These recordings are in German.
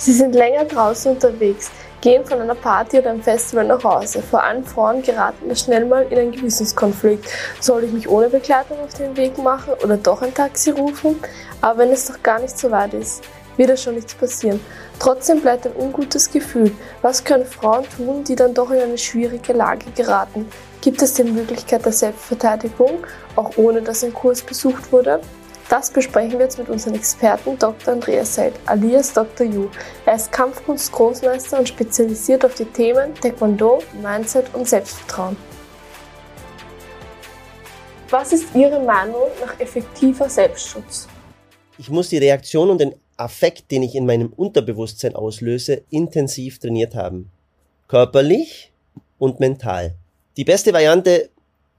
Sie sind länger draußen unterwegs, gehen von einer Party oder einem Festival nach Hause. Vor allem Frauen geraten schnell mal in einen Gewissenskonflikt. Soll ich mich ohne Begleitung auf den Weg machen oder doch ein Taxi rufen? Aber wenn es doch gar nicht so weit ist, wird da schon nichts passieren. Trotzdem bleibt ein ungutes Gefühl. Was können Frauen tun, die dann doch in eine schwierige Lage geraten? Gibt es die Möglichkeit der Selbstverteidigung, auch ohne dass ein Kurs besucht wurde? Das besprechen wir jetzt mit unserem Experten Dr. Andreas Seid, alias Dr. Yu. Er ist Kampfkunst-Großmeister und spezialisiert auf die Themen Taekwondo, Mindset und Selbstvertrauen. Was ist Ihre Meinung nach effektiver Selbstschutz? Ich muss die Reaktion und den Affekt, den ich in meinem Unterbewusstsein auslöse, intensiv trainiert haben. Körperlich und mental. Die beste Variante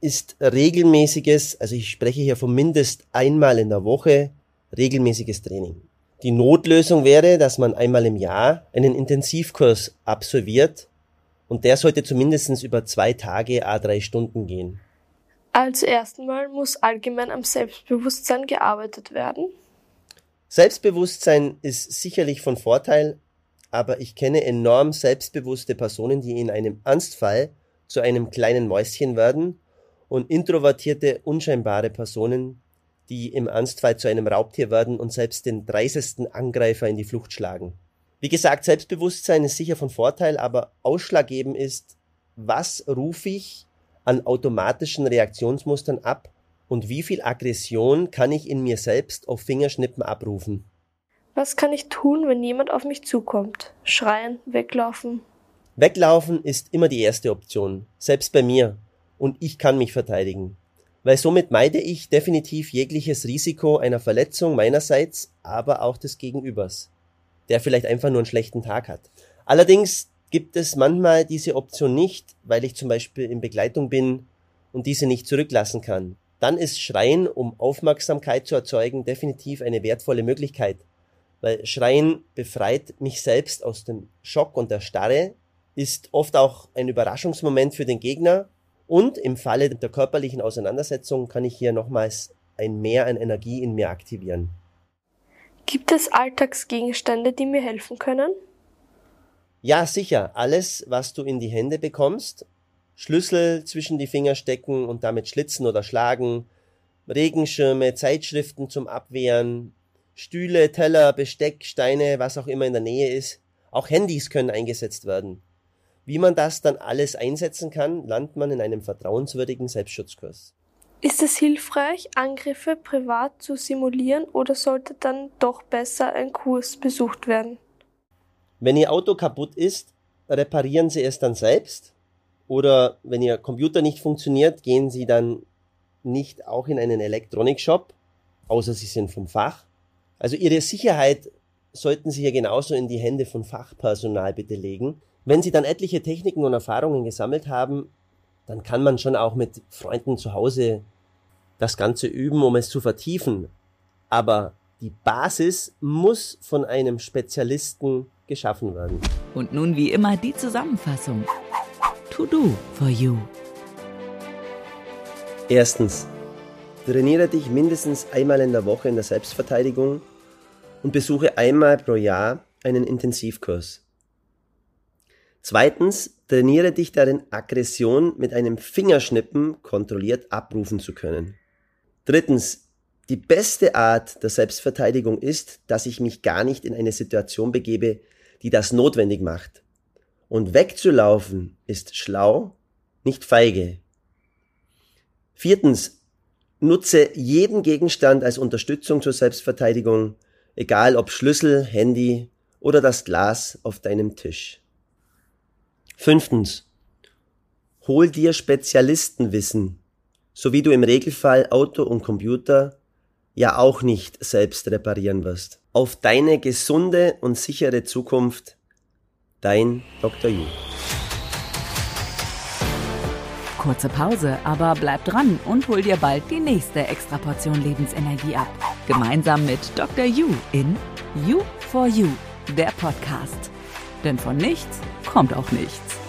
ist regelmäßiges, also ich spreche hier von mindest einmal in der Woche, regelmäßiges Training. Die Notlösung wäre, dass man einmal im Jahr einen Intensivkurs absolviert und der sollte zumindest über zwei Tage a drei Stunden gehen. Als erstmal muss allgemein am Selbstbewusstsein gearbeitet werden. Selbstbewusstsein ist sicherlich von Vorteil, aber ich kenne enorm selbstbewusste Personen, die in einem Ernstfall zu einem kleinen Mäuschen werden und introvertierte, unscheinbare Personen, die im Ernstfall zu einem Raubtier werden und selbst den dreisesten Angreifer in die Flucht schlagen. Wie gesagt, Selbstbewusstsein ist sicher von Vorteil, aber ausschlaggebend ist, was rufe ich an automatischen Reaktionsmustern ab und wie viel Aggression kann ich in mir selbst auf Fingerschnippen abrufen. Was kann ich tun, wenn jemand auf mich zukommt? Schreien, weglaufen? Weglaufen ist immer die erste Option, selbst bei mir und ich kann mich verteidigen. Weil somit meide ich definitiv jegliches Risiko einer Verletzung meinerseits, aber auch des Gegenübers, der vielleicht einfach nur einen schlechten Tag hat. Allerdings gibt es manchmal diese Option nicht, weil ich zum Beispiel in Begleitung bin und diese nicht zurücklassen kann. Dann ist Schreien, um Aufmerksamkeit zu erzeugen, definitiv eine wertvolle Möglichkeit, weil Schreien befreit mich selbst aus dem Schock und der Starre, ist oft auch ein Überraschungsmoment für den Gegner und im Falle der körperlichen Auseinandersetzung kann ich hier nochmals ein Mehr an Energie in mir aktivieren. Gibt es Alltagsgegenstände, die mir helfen können? Ja, sicher. Alles, was du in die Hände bekommst. Schlüssel zwischen die Finger stecken und damit schlitzen oder schlagen. Regenschirme, Zeitschriften zum Abwehren. Stühle, Teller, Besteck, Steine, was auch immer in der Nähe ist. Auch Handys können eingesetzt werden. Wie man das dann alles einsetzen kann, lernt man in einem vertrauenswürdigen Selbstschutzkurs. Ist es hilfreich, Angriffe privat zu simulieren oder sollte dann doch besser ein Kurs besucht werden? Wenn Ihr Auto kaputt ist, reparieren Sie es dann selbst? Oder wenn Ihr Computer nicht funktioniert, gehen Sie dann nicht auch in einen Elektronikshop, außer Sie sind vom Fach? Also Ihre Sicherheit sollten Sie hier genauso in die Hände von Fachpersonal bitte legen, wenn Sie dann etliche Techniken und Erfahrungen gesammelt haben, dann kann man schon auch mit Freunden zu Hause das Ganze üben, um es zu vertiefen. Aber die Basis muss von einem Spezialisten geschaffen werden. Und nun wie immer die Zusammenfassung. To do for you. Erstens. Trainiere dich mindestens einmal in der Woche in der Selbstverteidigung und besuche einmal pro Jahr einen Intensivkurs. Zweitens, trainiere dich darin, Aggression mit einem Fingerschnippen kontrolliert abrufen zu können. Drittens, die beste Art der Selbstverteidigung ist, dass ich mich gar nicht in eine Situation begebe, die das notwendig macht. Und wegzulaufen ist schlau, nicht feige. Viertens, nutze jeden Gegenstand als Unterstützung zur Selbstverteidigung, egal ob Schlüssel, Handy oder das Glas auf deinem Tisch. Fünftens. Hol dir Spezialistenwissen, so wie du im Regelfall Auto und Computer ja auch nicht selbst reparieren wirst. Auf deine gesunde und sichere Zukunft, dein Dr. Yu. Kurze Pause, aber bleib dran und hol dir bald die nächste Extraportion Lebensenergie ab. Gemeinsam mit Dr. Yu in You for You, der Podcast. Denn von nichts kommt auch nichts.